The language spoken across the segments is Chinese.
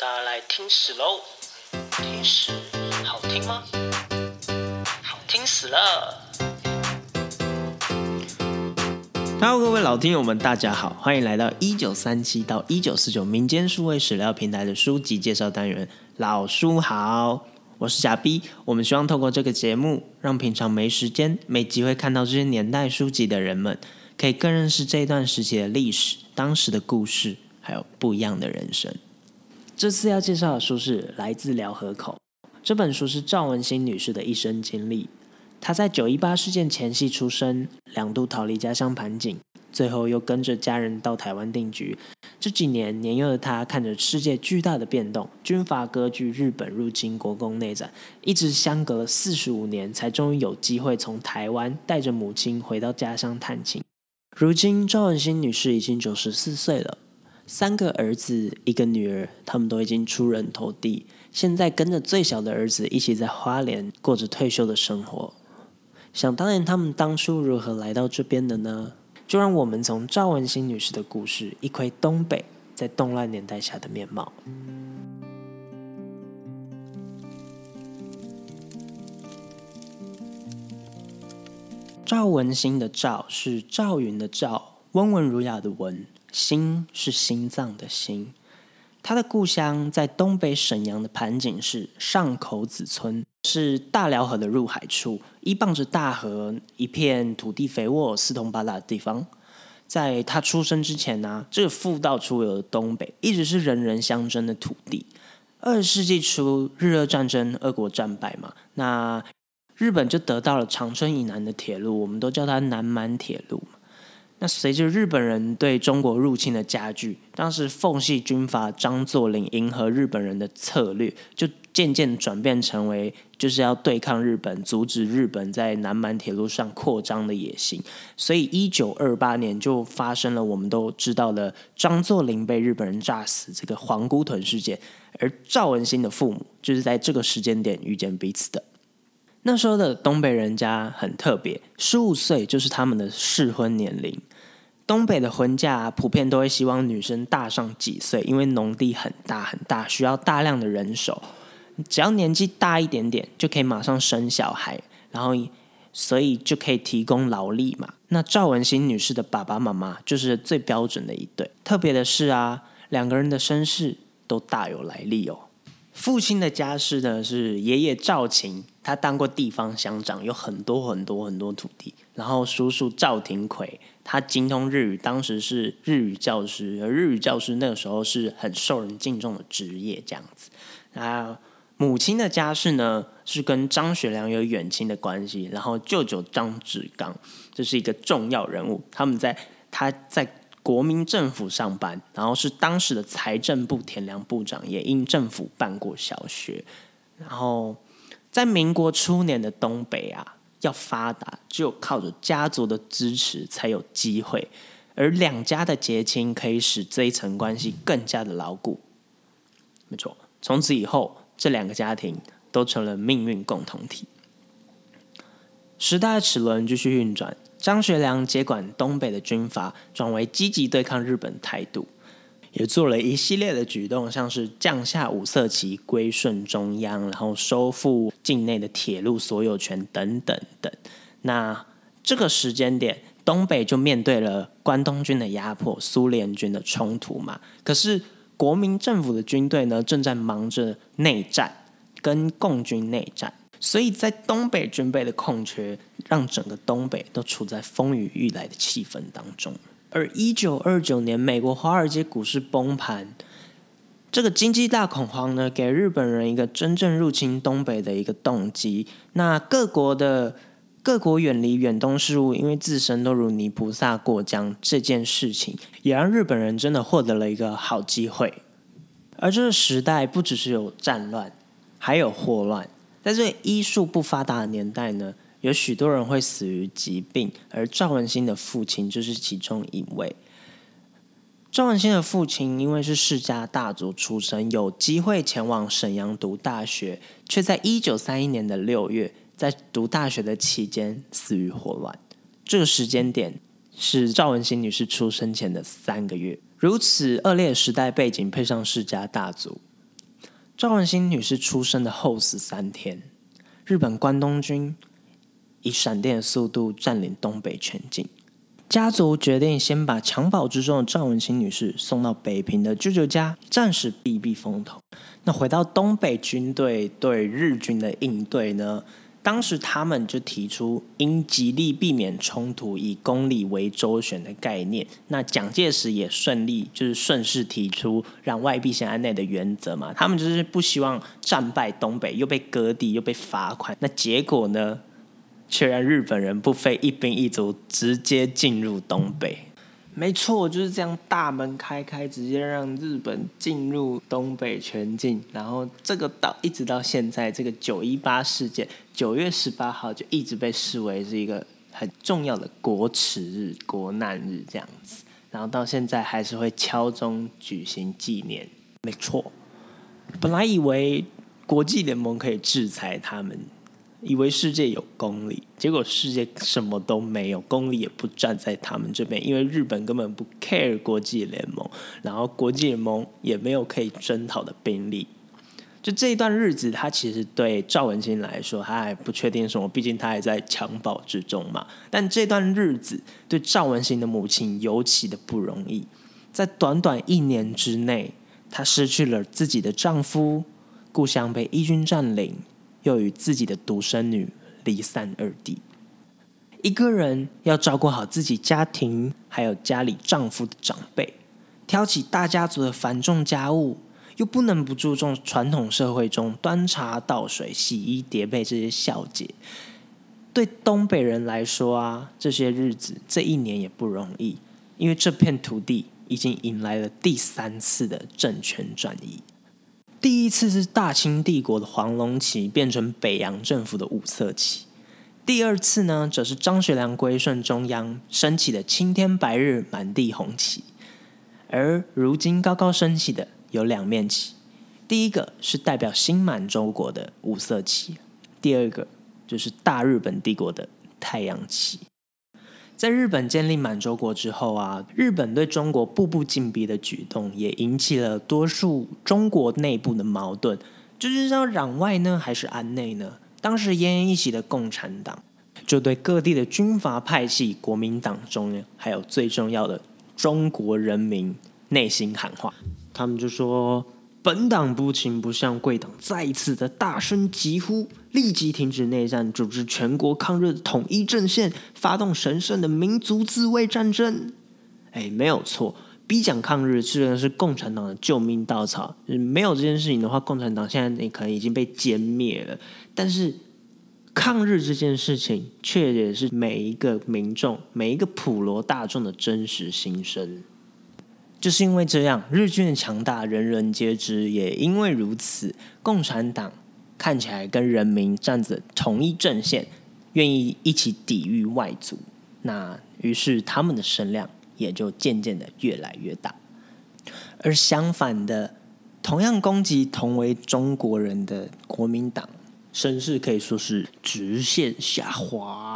大家来听史喽！听史好听吗？好听死了！Hello，各位老听友们，大家好，欢迎来到一九三七到一九四九民间数位史料平台的书籍介绍单元。老书好，我是贾 B。我们希望透过这个节目，让平常没时间、没机会看到这些年代书籍的人们，可以更认识这一段时期的历史、当时的故事，还有不一样的人生。这次要介绍的书是来自辽河口。这本书是赵文新女士的一生经历。她在九一八事件前夕出生，两度逃离家乡盘锦，最后又跟着家人到台湾定居。这几年，年幼的她看着世界巨大的变动，军阀割据、日本入侵、国共内战，一直相隔了四十五年，才终于有机会从台湾带着母亲回到家乡探亲。如今，赵文新女士已经九十四岁了。三个儿子，一个女儿，他们都已经出人头地，现在跟着最小的儿子一起在花莲过着退休的生活。想当年，他们当初如何来到这边的呢？就让我们从赵文新女士的故事，一窥东北在动乱年代下的面貌。赵文新的赵是赵云的赵，温文儒雅的文。心是心脏的心，他的故乡在东北沈阳的盘锦市上口子村，是大辽河的入海处，依傍着大河，一片土地肥沃、四通八达的地方。在他出生之前呢，这个富到出游的东北，一直是人人相争的土地。二十世纪初，日俄战争，俄国战败嘛，那日本就得到了长春以南的铁路，我们都叫它南满铁路。那随着日本人对中国入侵的加剧，当时奉系军阀张作霖迎合日本人的策略，就渐渐转变成为就是要对抗日本，阻止日本在南满铁路上扩张的野心。所以一九二八年就发生了我们都知道的张作霖被日本人炸死这个黄姑屯事件，而赵文新的父母就是在这个时间点遇见彼此的。那时候的东北人家很特别，十五岁就是他们的适婚年龄。东北的婚嫁普遍都会希望女生大上几岁，因为农地很大很大，需要大量的人手。只要年纪大一点点，就可以马上生小孩，然后所以就可以提供劳力嘛。那赵文新女士的爸爸妈妈就是最标准的一对。特别的是啊，两个人的身世都大有来历哦。父亲的家世呢是爷爷赵琴，他当过地方乡长，有很多很多很多土地。然后叔叔赵廷奎。他精通日语，当时是日语教师，而日语教师那个时候是很受人敬重的职业，这样子。那母亲的家世呢，是跟张学良有远亲的关系，然后舅舅张志刚这是一个重要人物，他们在他在国民政府上班，然后是当时的财政部田良部长，也因政府办过小学。然后在民国初年的东北啊。要发达，只有靠着家族的支持才有机会，而两家的结亲可以使这一层关系更加的牢固。没错，从此以后，这两个家庭都成了命运共同体。时代的齿轮继续运转，张学良接管东北的军阀，转为积极对抗日本态度。也做了一系列的举动，像是降下五色旗归顺中央，然后收复境内的铁路所有权等等等。那这个时间点，东北就面对了关东军的压迫、苏联军的冲突嘛。可是国民政府的军队呢，正在忙着内战，跟共军内战，所以在东北军备的空缺，让整个东北都处在风雨欲来的气氛当中。而一九二九年，美国华尔街股市崩盘，这个经济大恐慌呢，给日本人一个真正入侵东北的一个动机。那各国的各国远离远东事务，因为自身都如泥菩萨过江，这件事情也让日本人真的获得了一个好机会。而这个时代不只是有战乱，还有霍乱，在这医术不发达的年代呢。有许多人会死于疾病，而赵文新的父亲就是其中一位。赵文新的父亲因为是世家大族出身，有机会前往沈阳读大学，却在一九三一年的六月，在读大学的期间死于霍乱。这个时间点是赵文新女士出生前的三个月。如此恶劣时代背景，配上世家大族，赵文新女士出生的后十三天，日本关东军以闪电的速度占领东北全境。家族决定先把襁褓之中的赵文新女士送到北平的舅舅家，暂时避避风头。那回到东北军队对日军的应对呢？当时他们就提出应极力避免冲突，以公理为周旋的概念。那蒋介石也顺利就是顺势提出让外必先安内的原则嘛。他们就是不希望战败东北，又被割地，又被罚款。那结果呢，却让日本人不费一兵一卒，直接进入东北。没错，就是这样，大门开开，直接让日本进入东北全境。然后这个到一直到现在，这个九一八事件，九月十八号就一直被视为是一个很重要的国耻日、国难日这样子。然后到现在还是会敲钟举行纪念。没错，本来以为国际联盟可以制裁他们。以为世界有公理，结果世界什么都没有，公理也不站在他们这边，因为日本根本不 care 国际联盟，然后国际联盟也没有可以征讨的兵力。就这一段日子，他其实对赵文新来说，他还不确定什么，毕竟他还在襁褓之中嘛。但这段日子对赵文新的母亲尤其的不容易，在短短一年之内，她失去了自己的丈夫，故乡被义军占领。又与自己的独生女离散二地，一个人要照顾好自己家庭，还有家里丈夫的长辈，挑起大家族的繁重家务，又不能不注重传统社会中端茶倒水、洗衣叠被这些小节。对东北人来说啊，这些日子这一年也不容易，因为这片土地已经迎来了第三次的政权转移。第一次是大清帝国的黄龙旗变成北洋政府的五色旗，第二次呢，则是张学良归顺中央升起的青天白日满地红旗。而如今高高升起的有两面旗，第一个是代表新满洲国的五色旗，第二个就是大日本帝国的太阳旗。在日本建立满洲国之后啊，日本对中国步步紧逼的举动，也引起了多数中国内部的矛盾，就是要攘外呢，还是安内呢？当时奄奄一息的共产党，就对各地的军阀派系、国民党中，还有最重要的中国人民内心喊话，他们就说。本党不情不向贵党再一次的大声疾呼，立即停止内战，组织全国抗日统一阵线，发动神圣的民族自卫战争。哎，没有错，逼蒋抗日虽然是共产党的救命稻草，没有这件事情的话，共产党现在你可能已经被歼灭了。但是抗日这件事情，却也是每一个民众、每一个普罗大众的真实心声。就是因为这样，日军的强大人人皆知，也因为如此，共产党看起来跟人民站着同一阵线，愿意一起抵御外族，那于是他们的声量也就渐渐的越来越大。而相反的，同样攻击同为中国人的国民党，声势可以说是直线下滑。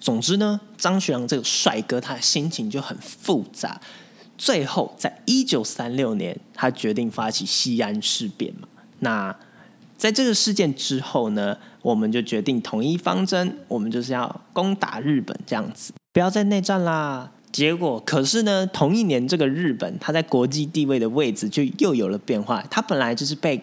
总之呢，张学良这个帅哥，他的心情就很复杂。最后，在一九三六年，他决定发起西安事变嘛。那在这个事件之后呢，我们就决定统一方针，我们就是要攻打日本，这样子，不要再内战啦。结果，可是呢，同一年，这个日本他在国际地位的位置就又有了变化。他本来就是被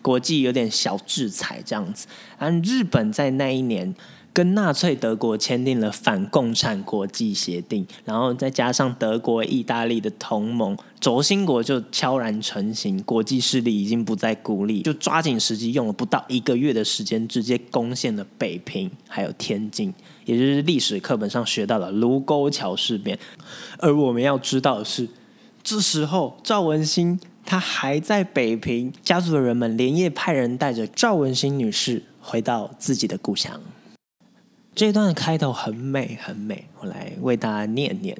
国际有点小制裁这样子，而日本在那一年。跟纳粹德国签订了反共产国际协定，然后再加上德国、意大利的同盟，轴心国就悄然成型。国际势力已经不再孤立，就抓紧时机，用了不到一个月的时间，直接攻陷了北平，还有天津，也就是历史课本上学到的卢沟桥事变。而我们要知道的是，这时候赵文新他还在北平，家族的人们连夜派人带着赵文新女士回到自己的故乡。这段的开头很美，很美，我来为大家念念。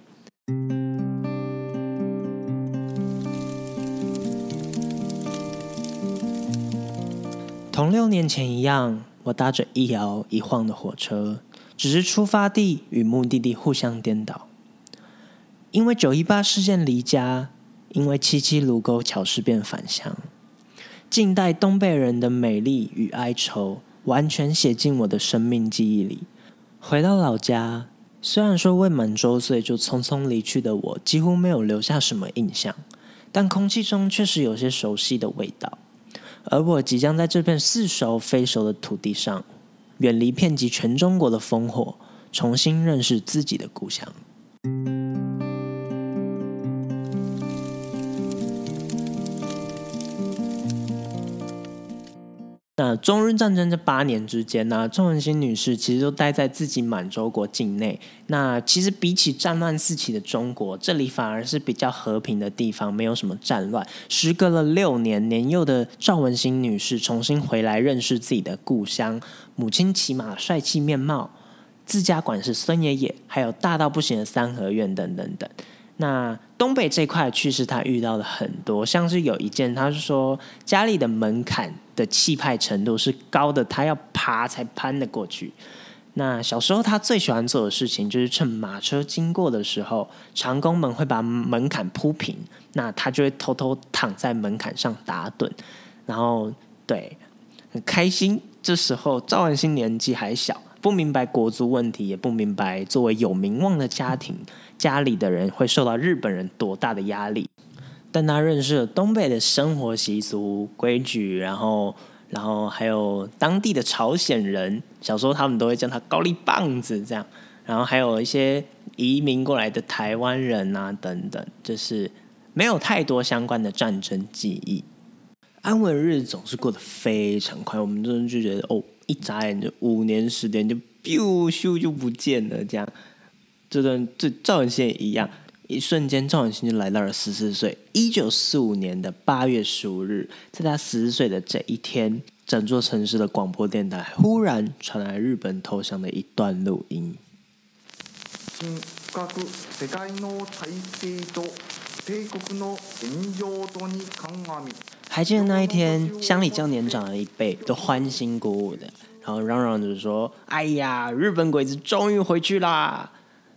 同六年前一样，我搭着一摇一晃的火车，只是出发地与目的地互相颠倒。因为九一八事件离家，因为七七卢沟桥事变返乡。近代东北人的美丽与哀愁，完全写进我的生命记忆里。回到老家，虽然说未满周岁就匆匆离去的我，几乎没有留下什么印象，但空气中确实有些熟悉的味道。而我即将在这片似熟非熟的土地上，远离遍及全中国的烽火，重新认识自己的故乡。那中日战争这八年之间呢，赵文新女士其实都待在自己满洲国境内。那其实比起战乱四起的中国，这里反而是比较和平的地方，没有什么战乱。时隔了六年，年幼的赵文新女士重新回来认识自己的故乡，母亲骑马帅气面貌，自家管事孙爷爷，还有大到不行的三合院等等等。那东北这块趣事，他遇到了很多，像是有一件，他是说家里的门槛的气派程度是高的，他要爬才攀得过去。那小时候他最喜欢做的事情，就是趁马车经过的时候，长工们会把门槛铺平，那他就会偷偷躺在门槛上打盹，然后对很开心。这时候赵文新年纪还小。不明白国族问题，也不明白作为有名望的家庭，家里的人会受到日本人多大的压力。但他认识了东北的生活习俗规矩，然后，然后还有当地的朝鲜人，小时候他们都会叫他高丽棒子这样。然后还有一些移民过来的台湾人啊等等，就是没有太多相关的战争记忆。安稳日子总是过得非常快，我们真的就觉得哦。一眨眼就五年十年就 biu 咻就不见了，这样，这段这赵永新也一样，一瞬间赵永新就来到了十四岁。一九四五年的八月十五日，在他十四岁的这一天，整座城市的广播电台忽然传来日本投降的一段录音。还记得那一天，乡里较年长的一辈都欢欣鼓舞的，然后嚷嚷着说：“哎呀，日本鬼子终于回去啦！”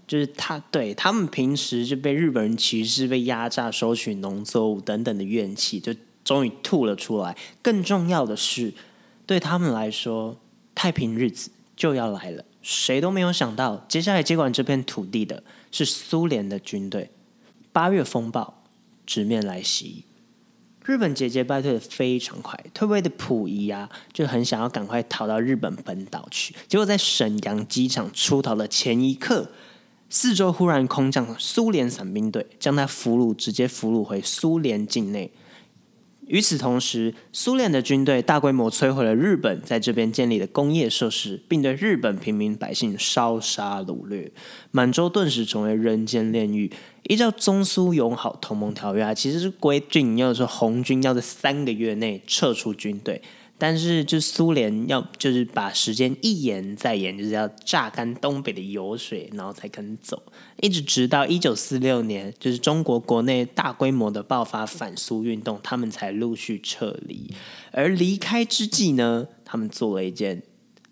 就是他对他们平时就被日本人歧视、被压榨、收取农作物等等的怨气，就终于吐了出来。更重要的是，对他们来说，太平日子就要来了。谁都没有想到，接下来接管这片土地的是苏联的军队。八月风暴直面来袭。日本姐姐败退的非常快，退位的溥仪啊，就很想要赶快逃到日本本岛去。结果在沈阳机场出逃的前一刻，四周忽然空降苏联伞兵队，将他俘虏，直接俘虏回苏联境内。与此同时，苏联的军队大规模摧毁了日本在这边建立的工业设施，并对日本平民百姓烧杀掳掠，满洲顿时成为人间炼狱。依照中苏友好同盟条约啊，其实是规定要说红军要在三个月内撤出军队。但是，就苏联要就是把时间一延再延，就是要榨干东北的油水，然后才肯走。一直直到一九四六年，就是中国国内大规模的爆发反苏运动，他们才陆续撤离。而离开之际呢，他们做了一件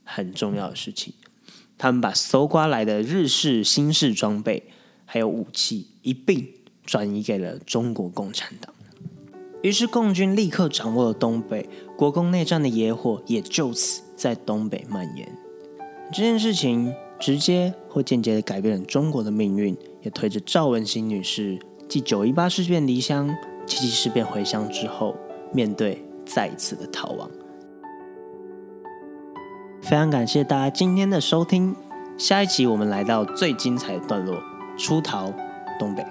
很重要的事情，他们把搜刮来的日式、新式装备还有武器一并转移给了中国共产党。于是，共军立刻掌握了东北，国共内战的野火也就此在东北蔓延。这件事情直接或间接的改变了中国的命运，也推着赵文新女士继九一八事变离乡、七七事变回乡之后，面对再一次的逃亡。非常感谢大家今天的收听，下一集我们来到最精彩的段落——出逃东北。